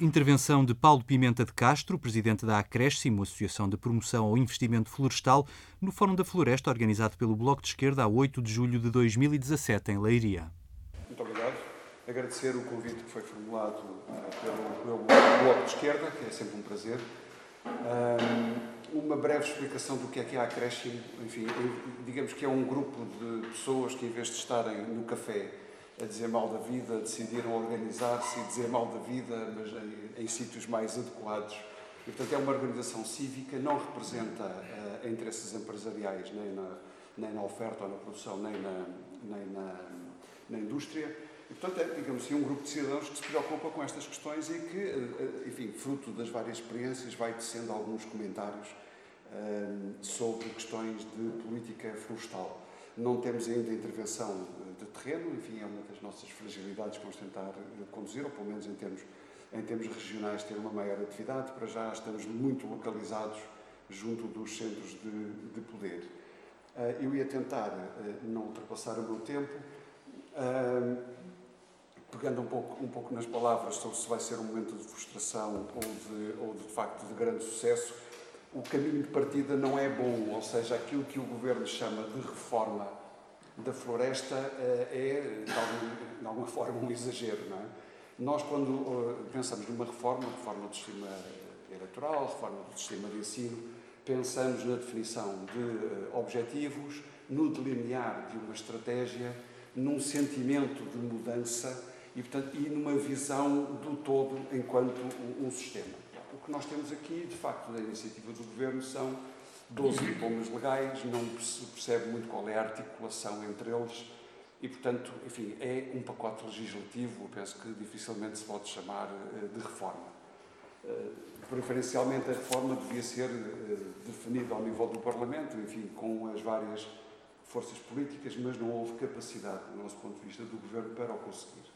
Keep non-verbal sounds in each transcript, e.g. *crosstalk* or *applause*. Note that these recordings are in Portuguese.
Intervenção de Paulo Pimenta de Castro, presidente da Acréscimo, Associação de Promoção ao Investimento Florestal, no Fórum da Floresta, organizado pelo Bloco de Esquerda a 8 de julho de 2017, em Leiria. Muito obrigado. Agradecer o convite que foi formulado uh, pelo, pelo, Bloco de Esquerda, que é sempre um prazer. Um, uma breve explicação do que é que é a Acréscimo. Enfim, digamos que é um grupo de pessoas que, em vez de estarem no café a dizer mal da vida, decidiram organizar-se e dizer mal da vida, mas em, em sítios mais adequados. E, portanto, é uma organização cívica, não representa uh, interesses empresariais, nem na, nem na oferta ou na produção, nem na, nem na, na indústria. E, portanto, é, digamos assim, um grupo de cidadãos que se preocupa com estas questões e que, uh, enfim, fruto das várias experiências, vai tecendo alguns comentários uh, sobre questões de política florestal. Não temos ainda intervenção de terreno, enfim, é uma das nossas fragilidades que vamos tentar eh, conduzir, ou pelo menos em termos, em termos regionais, ter uma maior atividade. Para já estamos muito localizados junto dos centros de, de poder. Eh, eu ia tentar eh, não ultrapassar o meu tempo, pegando um pouco, um pouco nas palavras sobre se vai ser um momento de frustração ou de, ou de, de facto de grande sucesso. O caminho de partida não é bom, ou seja, aquilo que o governo chama de reforma da floresta eh, é, de alguma, de alguma *laughs* forma, um exagero. Não é? Nós, quando eh, pensamos numa reforma, reforma do sistema eleitoral, reforma do sistema de ensino, pensamos na definição de eh, objetivos, no delinear de uma estratégia, num sentimento de mudança e, portanto, e numa visão do todo enquanto um sistema. Que nós temos aqui, de facto, da iniciativa do Governo são 12 diplomas legais, não se percebe muito qual é a articulação entre eles e, portanto, enfim, é um pacote legislativo, penso que dificilmente se pode chamar eh, de reforma. Eh, preferencialmente a reforma devia ser eh, definida ao nível do Parlamento, enfim, com as várias forças políticas, mas não houve capacidade, do nosso ponto de vista, do Governo para o conseguir.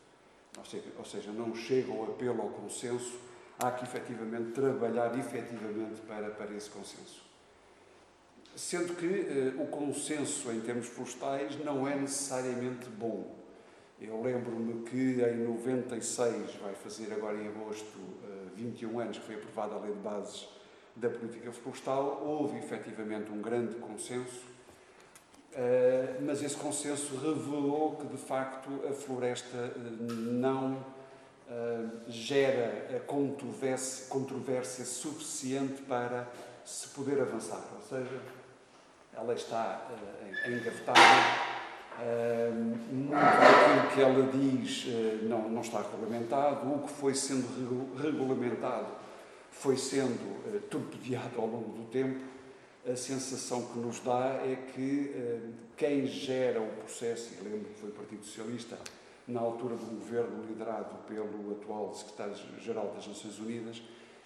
Ou seja, não chega o apelo ao consenso, há que efetivamente trabalhar efetivamente para, para esse consenso. Sendo que uh, o consenso em termos florestais não é necessariamente bom. Eu lembro-me que em 96, vai fazer agora em agosto eh, 21 anos que foi aprovada a Lei de Bases da Política Florestal, houve efetivamente um grande consenso, uh, mas esse consenso revelou que de facto a floresta não gera a controvérsia, controvérsia suficiente para se poder avançar. Ou seja, ela está uh, engavetada. Uh, muito daquilo que ela diz uh, não, não está regulamentado. O que foi sendo regulamentado foi sendo uh, torpedeado ao longo do tempo. A sensação que nos dá é que quem gera o processo, e lembro que foi o Partido Socialista, na altura do governo liderado pelo atual secretário-geral das Nações Unidas,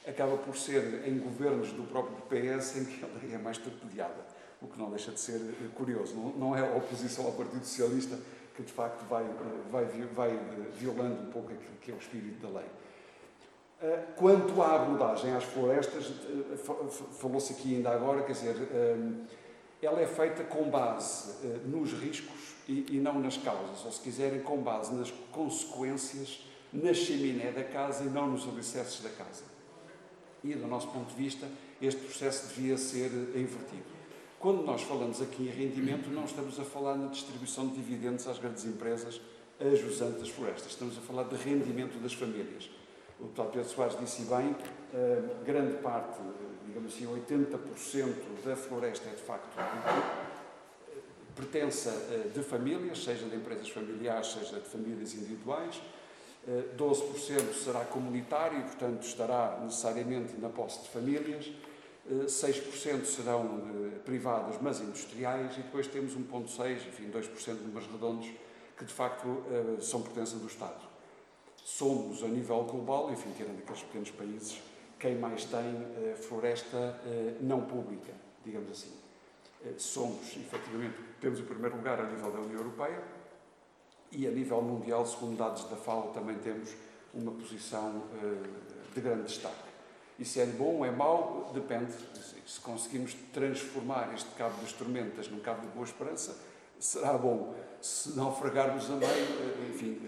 acaba por ser em governos do próprio PS em que ela é mais torpedeada o que não deixa de ser eh, curioso. Não, é a oposição ao Partido Socialista que, de facto, vai, eh, vai, vai eh, violando um pouco aquilo que é o espírito da lei. Quanto à abordagem às florestas, falou-se aqui ainda agora, quer dizer, ela é feita com base nos riscos e não nas causas, ou se quiserem, com base nas consequências na chaminé da casa e não nos alicerces da casa. E, do nosso ponto de vista, este processo devia ser invertido. Quando nós falamos aqui em rendimento, não estamos a falar na distribuição de dividendos às grandes empresas, a jusante das florestas. Estamos a falar de rendimento das famílias. O deputado Pedro Soares disse bem, eh, grande parte, digamos assim, 80% da floresta é de facto pertença eh, de famílias, seja de empresas familiares, seja de famílias individuais. 12% eh, será comunitário portanto, estará necessariamente na posse de famílias. 6% serão eh, privados, mas industriais, e depois temos 1,6%, enfim, 2% números redondos, que de facto eh, são pertença do Estado. Somos, a nível global, enfim, tirando aqueles pequenos países, quem mais tem eh, floresta não pública, digamos assim. Somos, efetivamente, temos o primeiro lugar a nível da União Europeia e a nível mundial, segundo dados da FAO, também temos uma posição de grande destaque. E se é bom ou é mau, depende. Se conseguimmos transformar este cabo das tormentas num cabo de boa esperança, será bom. Se naufragarmos a meio, enfim,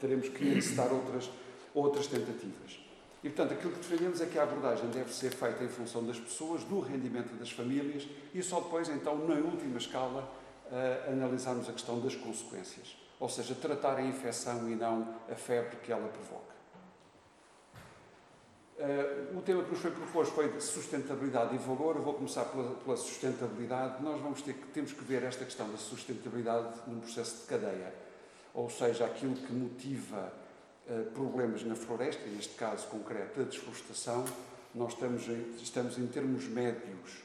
teremos que necessitar outras, outras tentativas. E, portanto, aquilo que defendemos é que a abordagem deve ser feita em função das pessoas, do rendimento das famílias e só depois, então, na última escala, uh, analisarmos a questão das consequências. Ou seja, tratar a infecção e não a febre que ela provoca. Uh, o tema que nos foi proposto foi de sustentabilidade e valor. Eu vou começar pela, pela, sustentabilidade. Nós vamos ter que, temos que ver esta questão da sustentabilidade num processo de cadeia. Ou seja, aquilo que motiva eh, problemas na floresta, neste caso concreto, a desflorestação, nós estamos em, estamos em termos médios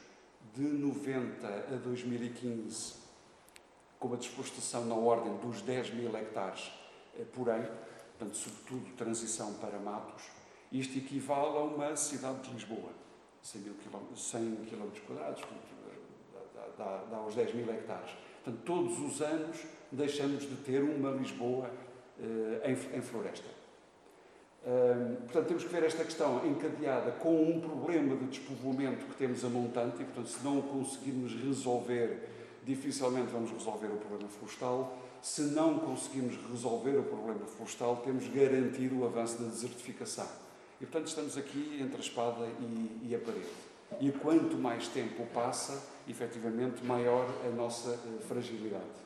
de 90 a 2015 com uma desflorestação na ordem dos 10 mil hectares eh, por ano, portanto, sobretudo transição para matos. Isto equivale a uma cidade de Lisboa, 100 mil quilómetros, 100 quilómetros quadrados, dá, dá, dá aos 10 mil hectares. Portanto, todos os anos deixamos de ter uma Lisboa eh, em, em floresta. portanto, temos que ver esta questão encadeada com um problema de despovoamento que temos a montante e, portanto, se não o conseguirmos resolver, dificilmente vamos resolver o problema florestal. Se não conseguirmos resolver o problema florestal, temos garantir o avanço da desertificação. E, portanto, estamos aqui entre a espada e, e a parede. E quanto mais tempo passa, efetivamente, maior a nossa uh, fragilidade.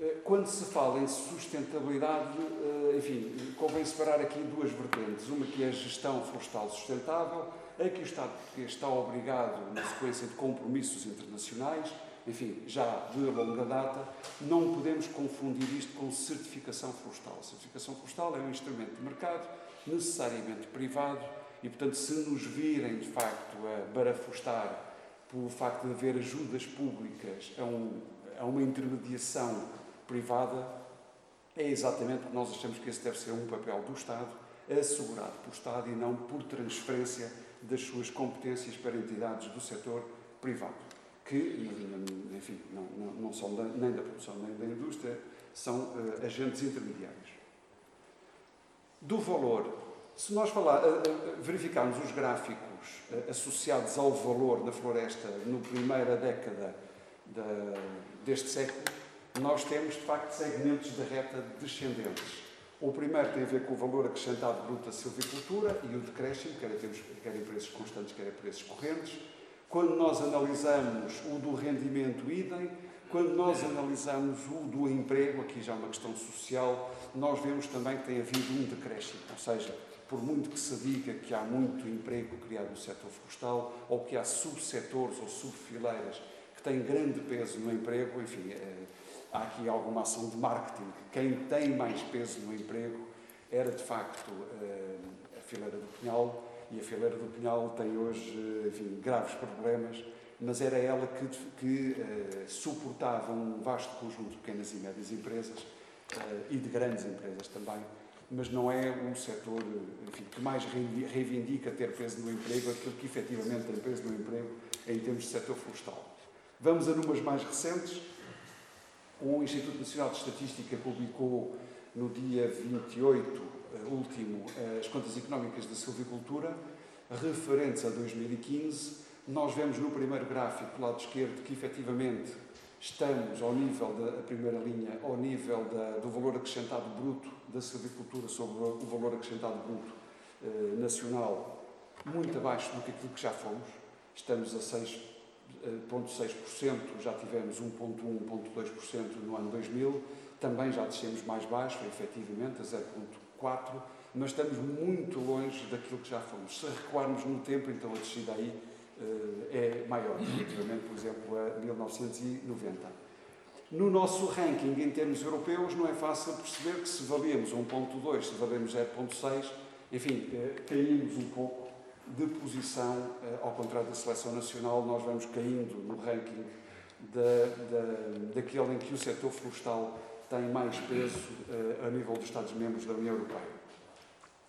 Eh, quando se fala em sustentabilidade, eh, enfim, convém separar aqui duas vertentes. Uma que é a gestão florestal sustentável, a que o Estado português está obrigado, na sequência de compromissos internacionais, enfim, já de longa data, não podemos confundir isto com certificação florestal. A certificação florestal é um instrumento de mercado, necessariamente privado, e, portanto, se nos virem, de facto, a barafustar pelo facto de haver ajudas públicas a, um, a uma intermediação privada, é exatamente porque nós achamos que esse deve ser um papel do Estado, assegurado pelo Estado e não por transferência das suas competências para entidades do setor privado, que, enfim, não, não, não são da, nem da produção nem da indústria, são uh, agentes intermediários. Do valor, se nós falar, verificarmos os gráficos associados ao valor da floresta no primeira década da, deste século, nós temos, de facto, segmentos de reta descendentes. O primeiro tem a ver com o valor acrescentado bruto da silvicultura e o decréscimo, quer, temos, quer em preços constantes, quer em preços correntes. Quando nós analisamos o do rendimento idem, quando nós analisamos o do emprego, aqui já é uma questão social, nós vemos também que tem havido um decréscimo. Ou seja, por muito que se diga que há muito emprego criado no setor florestal, ou que há subsetores ou subfileiras que têm grande peso no emprego, enfim, é, há aqui alguma ação de marketing. Quem tem mais peso no emprego era, de facto, eh, a fileira do Pinhal, e a fileira do Pinhal tem hoje, eh, enfim, graves problemas, mas era ela que, que suportava um vasto conjunto de pequenas e médias empresas e de grandes empresas também, mas não é um setor enfim, que mais reivindica ter peso no emprego, aquilo que efetivamente tem peso no emprego em termos de setor florestal. Vamos a números mais recentes. O Instituto Nacional de Estatística publicou no dia 28 eh, último eh, as contas económicas da silvicultura, referentes a 2015. Nós vemos no primeiro gráfico, do lado esquerdo, que efetivamente estamos ao nível da primeira linha, ao nível da, do valor acrescentado bruto da silvicultura sobre o valor acrescentado bruto eh, nacional, muito abaixo do que aquilo que já fomos. Estamos a 6 0,6%, já tivemos 1,1%, 1,2% no ano 2000, também já descemos mais baixo, efetivamente, a 0,4%, mas estamos muito longe daquilo que já fomos. Se recuarmos no tempo, então a descida aí é maior, relativamente, por exemplo, a 1990. No nosso ranking, em termos europeus, não é fácil perceber que se valemos 1,2, se valemos 0,6, enfim, uh, caímos um pouco de posição, eh, ao contrário da seleção nacional, nós vamos caindo no ranking da, da, daquele em que o setor florestal tem mais peso a nível dos Estados-membros da União Europeia.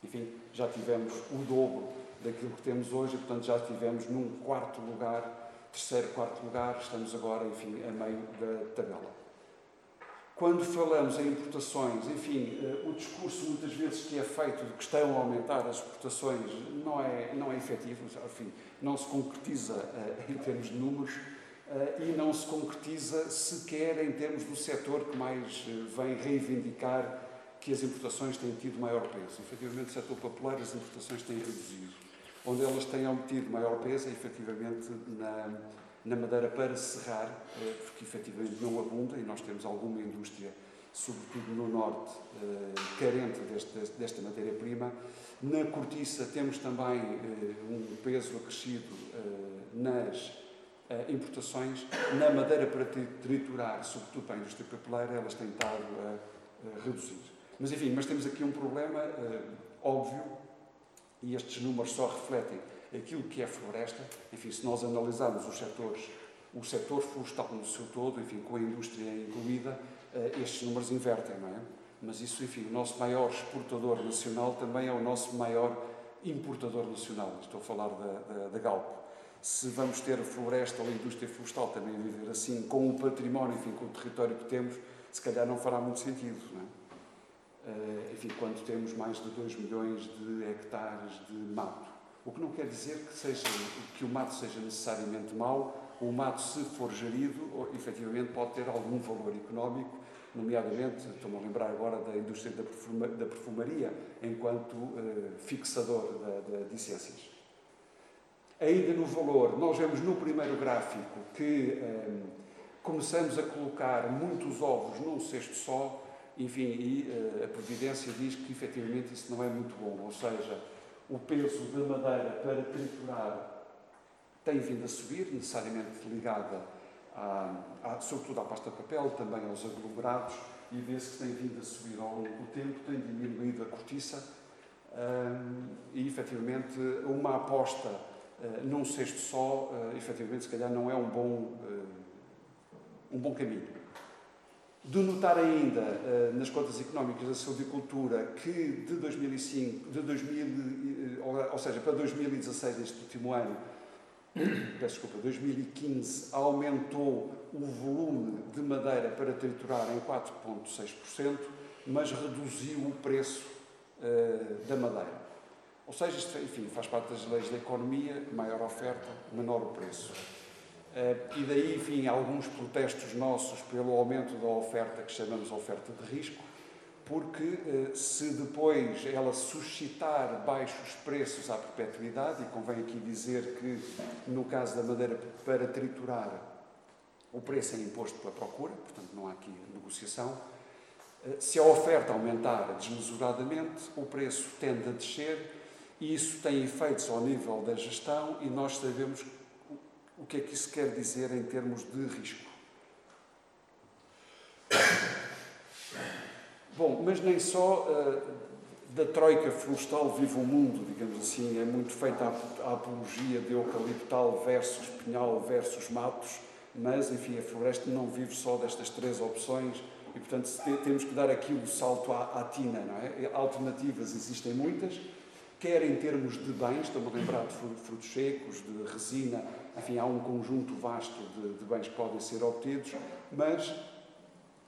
Enfim, já tivemos o dobro daquilo que temos hoje, e, portanto já estivemos num quarto lugar, terceiro, quarto lugar, estamos agora, enfim, a meio da tabela. Quando falamos em importações, enfim, eh, o discurso muitas vezes que é feito de que estão a aumentar as exportações não é, não é efetivo, enfim, não se concretiza uh, em termos de números uh, e não se concretiza sequer em termos do setor que mais vem reivindicar que as importações têm tido maior peso. Efetivamente, no setor papeleiro, as importações têm reduzido. Onde elas têm obtido maior peso é, efetivamente, na, na madeira para serrar, eh, porque, efetivamente, não abunda e nós temos alguma indústria, sobretudo no norte, eh, carente deste, desta matéria-prima. Na cortiça temos também eh, um peso acrescido nas importações. Na madeira para triturar, sobretudo para a indústria papeleira, elas têm estado a reduzir. Mas enfim, mas temos aqui um problema óbvio e estes números só refletem aquilo que é floresta. Enfim, se nós analisarmos os setores, o setor florestal no seu todo, enfim, com a indústria incluída, uh, estes números invertem, não é? Mas isso, enfim, o nosso maior exportador nacional também é o nosso maior importador nacional. Estou a falar da, da, da Galp. Se vamos ter a floresta ou a indústria florestal também viver assim, com o património, enfim, com o território que temos, se calhar não fará muito sentido, não é? Eh, enfim, quando temos mais de 2 milhões de hectares de mato. O que não quer dizer que, seja, que o mato seja necessariamente mau, o mato, se for gerido, efetivamente pode ter algum valor económico, nomeadamente, estou-me a lembrar agora da indústria da, perfuma, da perfumaria, enquanto uh, fixador de, de licenças. Ainda no valor, nós vemos no primeiro gráfico que eh, começamos a colocar muitos ovos num cesto só, enfim, e uh, a Previdência diz que efetivamente isso não é muito bom, ou seja, o peso da madeira para triturar tem vindo a subir, necessariamente ligada, à, à, sobretudo à pasta de papel, também aos aglomerados, e vê-se que tem vindo a subir ao longo do tempo, tem diminuído a cortiça, um, e efetivamente uma aposta uh, num cesto só, uh, efetivamente, se calhar não é um bom, uh, um bom caminho. De notar ainda eh, nas contas económicas da silvicultura que de 2005, de 2000, eh, ou seja, para 2016, este último ano, *coughs* peço desculpa, 2015, aumentou o volume de madeira para triturar em 4,6%, mas reduziu o preço uh, da madeira. Ou seja, isto, enfim, faz parte das leis da economia, maior oferta, menor o preço. Eh, e daí, enfim, alguns protestos nossos pelo aumento da oferta, que chamamos oferta de risco, porque eh, se depois ela suscitar baixos preços à perpetuidade, e convém aqui dizer que no caso da madeira para triturar, o preço é imposto pela procura, portanto não há aqui negociação. Eh, se a oferta aumentar desmesuradamente, o preço tende a descer e isso tem efeitos ao nível da gestão e nós sabemos o que é que isso quer dizer em termos de risco? Bom, mas nem só uh, da troika florestal vive o mundo, digamos assim, é muito feita a, a apologia de eucaliptal versus pinhal versus matos, mas, enfim, a floresta não vive só destas três opções e, portanto, temos que dar aqui o salto à, à tina, não é? Alternativas existem muitas, quer em termos de bens, estou-me a lembrar de frutos secos, de resina, enfim, há um conjunto vasto de, de bens que podem ser obtidos, mas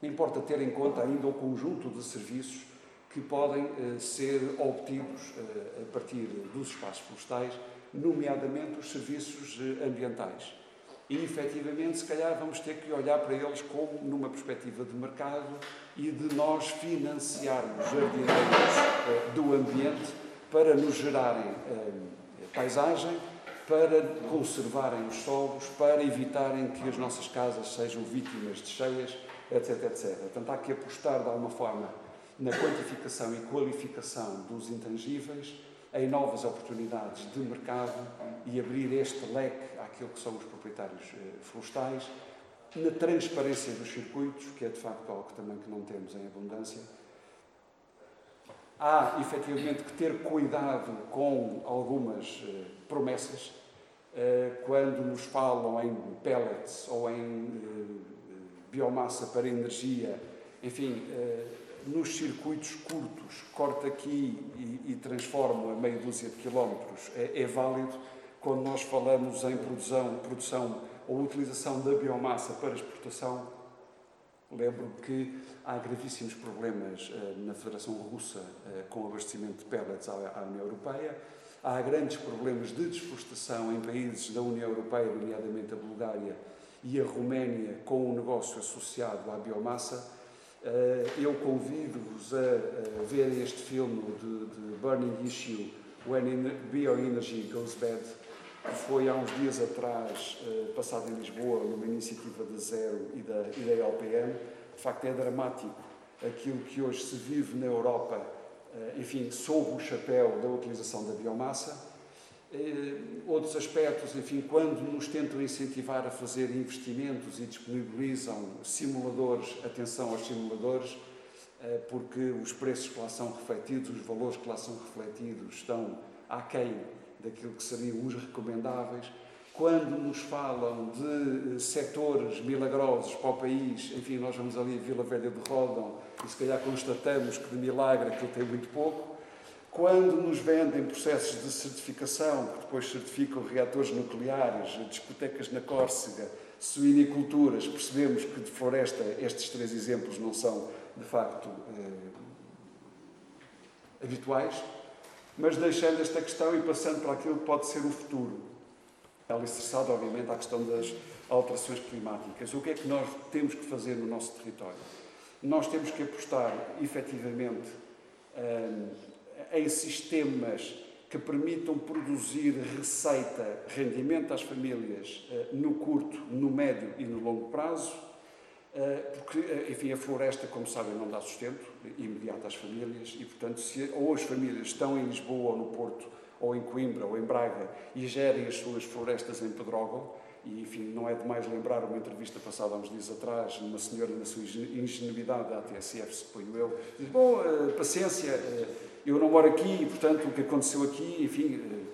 importa ter em conta ainda o conjunto de serviços que podem eh, ser obtidos eh, a partir dos espaços florestais, nomeadamente os serviços eh, ambientais. E, efetivamente, se calhar vamos ter que olhar para eles como numa perspectiva de mercado e de nós financiarmos jardineiros eh, do ambiente para nos gerarem eh, paisagem, para conservarem os solos, para evitarem que as nossas casas sejam vítimas de cheias, etc, etc. Portanto, há que apostar de alguma forma na quantificação e qualificação dos intangíveis, em novas oportunidades de mercado e abrir este leque àquilo que são os proprietários eh, florestais, na transparência dos circuitos, que é de facto algo também que não temos em abundância. Há efetivamente que ter cuidado com algumas eh, promessas eh, quando nos falam em pellets ou em eh, biomassa para energia, enfim, eh, nos circuitos curtos, corta aqui e, transforma a meia dúzia de quilómetros, é, é, válido quando nós falamos em produção, produção ou utilização da biomassa para exportação. Lembro que há gravíssimos problemas na Federação Russa com o abastecimento de pellets à União Europeia Há grandes problemas de desflorestação em países da União Europeia, nomeadamente a Bulgária e a Roménia, com o um negócio associado à biomassa. eu convido-vos a, a ver este filme de, de Burning Issue, When Bioenergy Goes Bad, que foi há uns dias atrás passado em Lisboa, numa iniciativa da Zero e da, e da LPM. De facto, é dramático aquilo que hoje se vive na Europa, enfim, sob o chapéu da utilização da biomassa eh, outros aspectos, enfim, quando nos tentam incentivar a fazer investimentos e disponibilizam simuladores, atenção aos simuladores, eh, porque os preços que lá são refletidos, os valores que lá são refletidos estão aquém daquilo que seriam os recomendáveis. Quando nos falam de eh, setores milagrosos para o país, enfim, nós vamos ali a Vila Velha de Rodão e se calhar constatamos que de milagre aquilo tem muito pouco, quando nos vendem processos de certificação, que depois certificam reatores nucleares, discotecas na Córcega, suiniculturas, percebemos que de floresta estes três exemplos não são, de facto, eh, habituais, mas deixando esta questão e passando para aquilo que pode ser o futuro, alicerçado, obviamente, à questão das alterações climáticas. O que é que nós temos que fazer no nosso território? Nós temos que apostar, efetivamente, eh, em sistemas que permitam produzir receita, rendimento às famílias eh, no curto, no médio e no longo prazo, eh, porque, enfim, a floresta, como sabem, não dá sustento imediato às famílias e, portanto, se ou as famílias estão em Lisboa ou no Porto, ou em Coimbra ou em Braga e gerem as suas florestas em Pedrógão, e, enfim, não é demais lembrar uma entrevista passada há uns dias atrás, uma senhora, na sua ingenuidade da ATSF, suponho eu, diz: Bom, paciência, eu não moro aqui e, portanto, o que aconteceu aqui, enfim,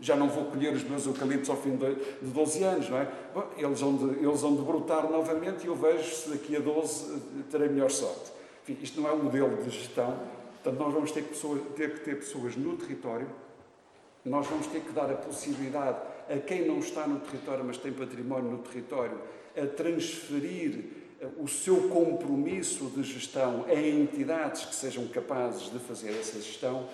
já não vou colher os meus eucaliptos ao fim de 12 anos, não é? Bom, eles, vão de, eles vão de brotar novamente e eu vejo se daqui a 12 eh, terei melhor sorte. Enfim, isto não é um modelo de gestão, portanto, nós vamos ter que, ter que ter pessoas no território, nós vamos ter que dar a possibilidade a quem não está no território, mas tem património no território, a transferir o seu compromisso de gestão em entidades que sejam capazes de fazer essa gestão,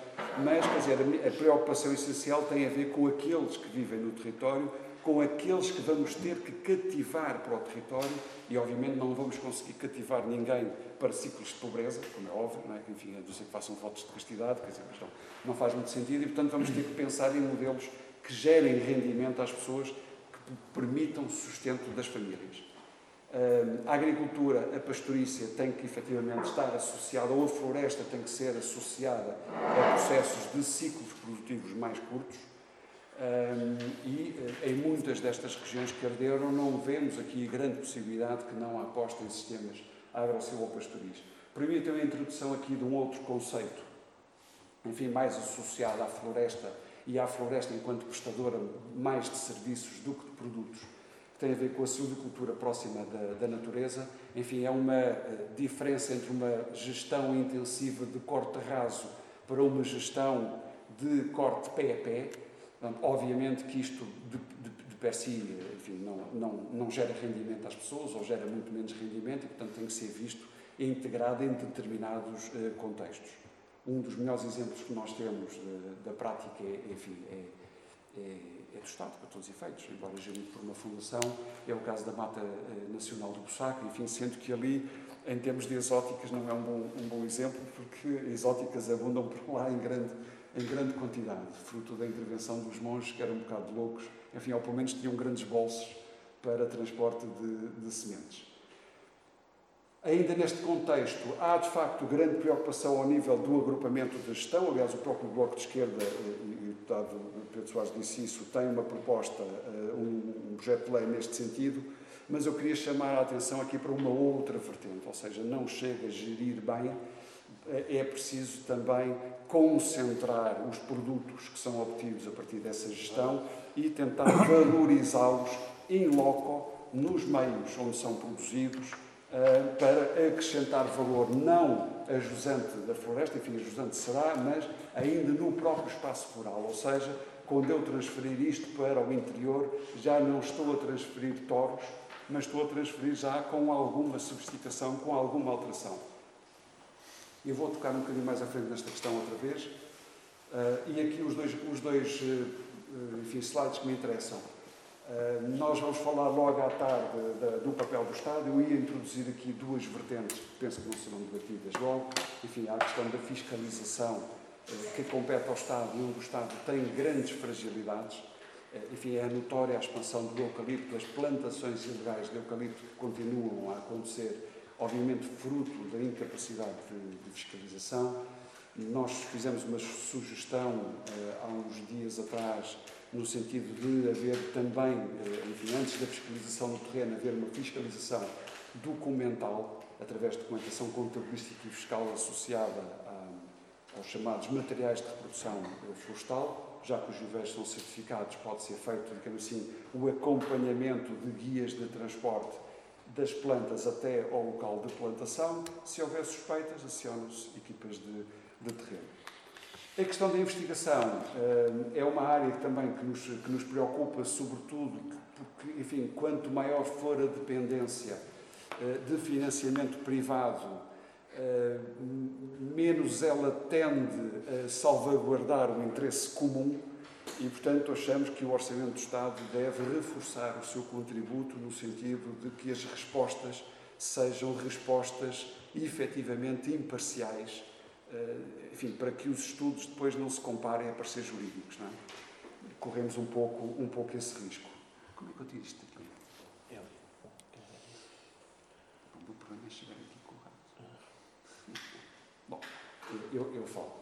mas, quer dizer, a preocupação essencial tem a ver com aqueles que vivem no território, com aqueles que vamos ter que cativar para o território e, obviamente, não vamos conseguir cativar ninguém para ciclos de pobreza, como é óbvio, não é? enfim, a não ser que façam votos de castidade, quer dizer, não, não faz muito sentido e, portanto, vamos ter que pensar em modelos que gerem rendimento às pessoas, que permitam o sustento das famílias a agricultura, a pastorícia tem que efetivamente estar associada, ou a floresta tem que ser associada a processos de ciclos produtivos mais curtos. E eh, em muitas destas regiões que arderam, não vemos aqui grande possibilidade que não apostem em sistemas agro-silvopastoris. Permitam a introdução aqui de um outro conceito, enfim, mais associado à floresta e à floresta enquanto prestadora mais de serviços do que de produtos tem a ver com a silvicultura próxima da, da, natureza. Enfim, é uma eh, diferença entre uma gestão intensiva de corte raso para uma gestão de corte pé a pé. Obviamente que isto, de, de, de per si, enfim, não, não, não gera rendimento às pessoas, ou gera muito menos rendimento, e, portanto, tem que ser visto e integrado em determinados uh, contextos. Um dos melhores exemplos que nós temos uh, da prática é, enfim, é, é é do Estado, para todos os efeitos, embora gerido por uma fundação, é o caso da Mata eh, Nacional do Bussaco, enfim, sendo que ali, em termos de exóticas, não é um bom, um bom exemplo, porque exóticas abundam por lá em grande, em grande quantidade, fruto da intervenção dos monges, que eram um bocado loucos, enfim, ou pelo menos tinham grandes bolsos para transporte de, de sementes. Ainda neste contexto, há de facto grande preocupação ao nível do agrupamento de gestão. Aliás, o próprio Bloco de Esquerda, eh, e o deputado Pedro Soares disse isso, tem uma proposta, eh, um projeto de lei neste sentido, mas eu queria chamar a atenção aqui para uma outra vertente, ou seja, não chega a gerir bem, é preciso também concentrar os produtos que são obtidos a partir dessa gestão e tentar *coughs* valorizá-los em loco, nos meios onde são produzidos, eh, para acrescentar valor não a jusante da floresta, enfim, a jusante será, mas ainda no próprio espaço rural, ou seja, quando eu transferir isto para o interior, já não estou a transferir toros, mas estou a transferir já com alguma sofisticação, com alguma alteração. Eu vou tocar um bocadinho mais à frente nesta questão outra vez. Uh, e aqui os dois, os dois uh, enfim, slides que me interessam. nós vamos falar logo à tarde do papel do Estado. Eu ia introduzir aqui duas vertentes que penso que não serão debatidas logo. Enfim, há a questão da fiscalização que compete ao Estado e onde o Estado tem grandes fragilidades. Enfim, é notória a expansão do eucalipto, as plantações ilegais de eucalipto que continuam a acontecer, obviamente fruto da incapacidade de, de fiscalização. Nós fizemos uma sugestão há uns dias atrás no sentido de haver também, eh, enfim, antes da fiscalização no terreno, haver uma fiscalização documental, através de documentação contabilística e fiscal associada a, aos chamados materiais de reprodução florestal, já que os viveiros são certificados, pode ser feito, digamos assim, o acompanhamento de guias de transporte das plantas até ao local de plantação. Se houver suspeitas, acionam-se equipas de, de terreno. A questão da investigação eh, é uma área também que nos, que nos preocupa, sobretudo porque, enfim, quanto maior for a dependência eh, de financiamento privado, eh, menos ela tende a salvaguardar o interesse comum e, portanto, achamos que o Orçamento do Estado deve reforçar o seu contributo no sentido de que as respostas sejam respostas efetivamente imparciais eh, enfim, para que os estudos depois não se comparem a pareceres jurídicos. Não é? Corremos um pouco, um pouco esse risco. Como é que eu tiro isto aqui? É o meu problema é chegar aqui com o Bom, eu, eu falo.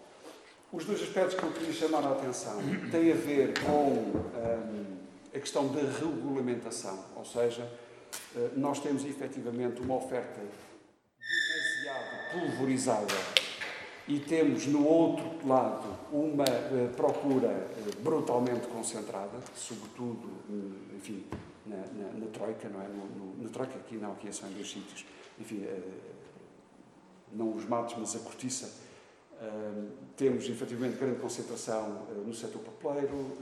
Os dois aspectos que eu queria chamar a atenção têm a ver com hum, a questão da regulamentação, ou seja, eh, nós temos efetivamente uma oferta demasiado pulverizada e temos no outro lado uma uh, procura uh, brutalmente concentrada, sobretudo, uh, enfim, na, na, na, Troika, não é? No, no, na Troika, aqui não, aqui é só em dois sítios, enfim, não os matos, mas a cortiça. Temos efetivamente grande concentração no setor papeleiro,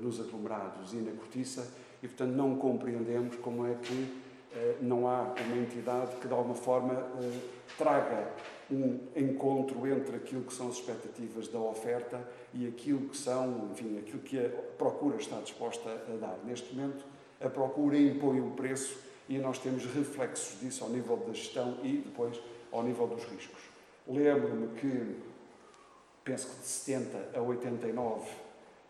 nos aglomerados e na cortiça, e portanto não compreendemos como é que não há uma entidade que de alguma forma traga um encontro entre aquilo que são as expectativas da oferta e aquilo que são, enfim, aquilo que a procura está disposta a dar. Neste momento, a procura impõe o preço e nós temos reflexos disso ao nível da gestão e depois ao nível dos riscos. Lembro-me que, penso que de 70 a 89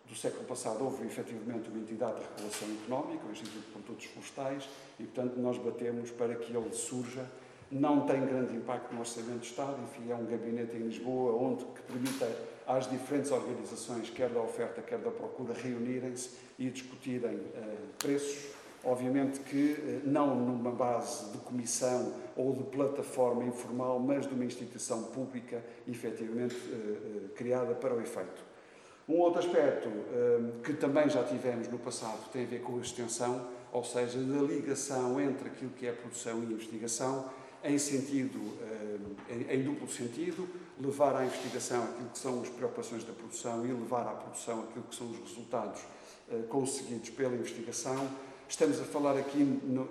do século passado houve efetivamente uma entidade de regulação económica, o Instituto de Produtos Florestais, e portanto nós batemos para que ele surja não tem grande impacto no Orçamento do Estado, enfim, é um gabinete em Lisboa onde que permite às diferentes organizações, quer da oferta, quer da procura, reunirem-se e discutirem uh, preços. Obviamente que uh, não numa base de comissão ou de plataforma informal, mas de uma instituição pública efetivamente uh, criada para o efeito. Um outro aspecto que também já tivemos no passado tem a ver com a extensão, ou seja, da ligação entre aquilo que é produção e investigação em sentido, eh, em, duplo sentido, levar à investigação aquilo que são as preocupações da produção e levar à produção aquilo que são os resultados eh, conseguidos pela investigação. Estamos a falar aqui,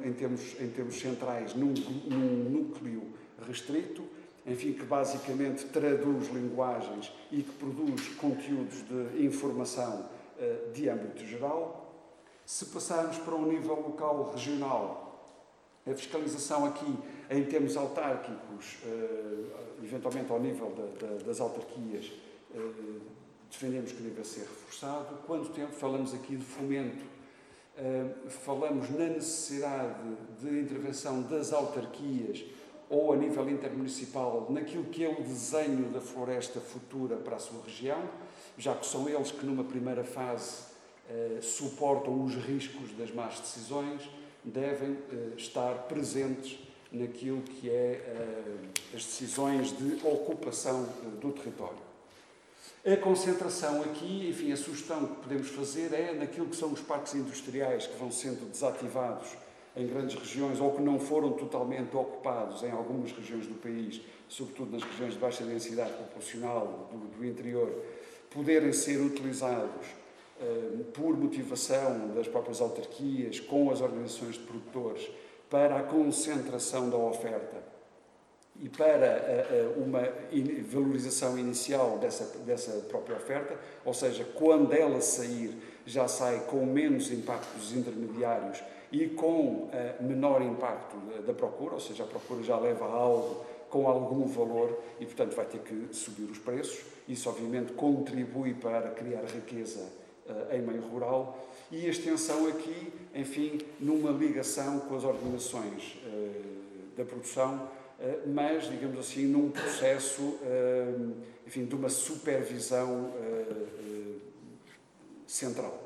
em, termos, em termos centrais, num, num núcleo restrito, enfim, que basicamente traduz linguagens e que produz conteúdos de informação eh, de âmbito geral. Se passarmos para um nível local regional, a fiscalização aqui em termos autárquicos, eh, eventualmente ao nível das autarquias, eh, defendemos que deve ser reforçado. Quanto tempo falamos aqui de fomento? Eh, falamos na necessidade de intervenção das autarquias ou a nível intermunicipal naquilo que é o desenho da floresta futura para a sua região, já que são eles que numa primeira fase suportam os riscos das más decisões, devem estar presentes naquilo que é uh, as decisões de ocupação do território. A concentração aqui, enfim, a sugestão que podemos fazer é naquilo que são os parques industriais que vão sendo desativados em grandes regiões ou que não foram totalmente ocupados em algumas regiões do país, sobretudo nas regiões de baixa densidade populacional do, do interior, poderem ser utilizados uh, por motivação das próprias autarquias, com as organizações de produtores, para a concentração da oferta e para uma valorização inicial dessa, dessa própria oferta, ou seja, quando ela sair, já sai com menos impactos intermediários e com menor impacto da procura, ou seja, a procura já leva algo com algum valor e, portanto, vai ter que subir os preços. Isso, obviamente, contribui para criar riqueza em meio rural e a extensão aqui, enfim, numa ligação com as organizações da produção eh, mas, digamos assim, num processo eh, enfim, de uma supervisão eh, central.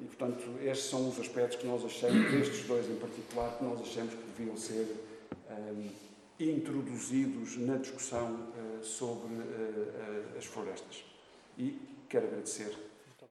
E, portanto, estes são os aspectos que nós achamos, estes dois em particular, que nós achamos que deviam ser introduzidos na discussão sobre as florestas. E quero agradecer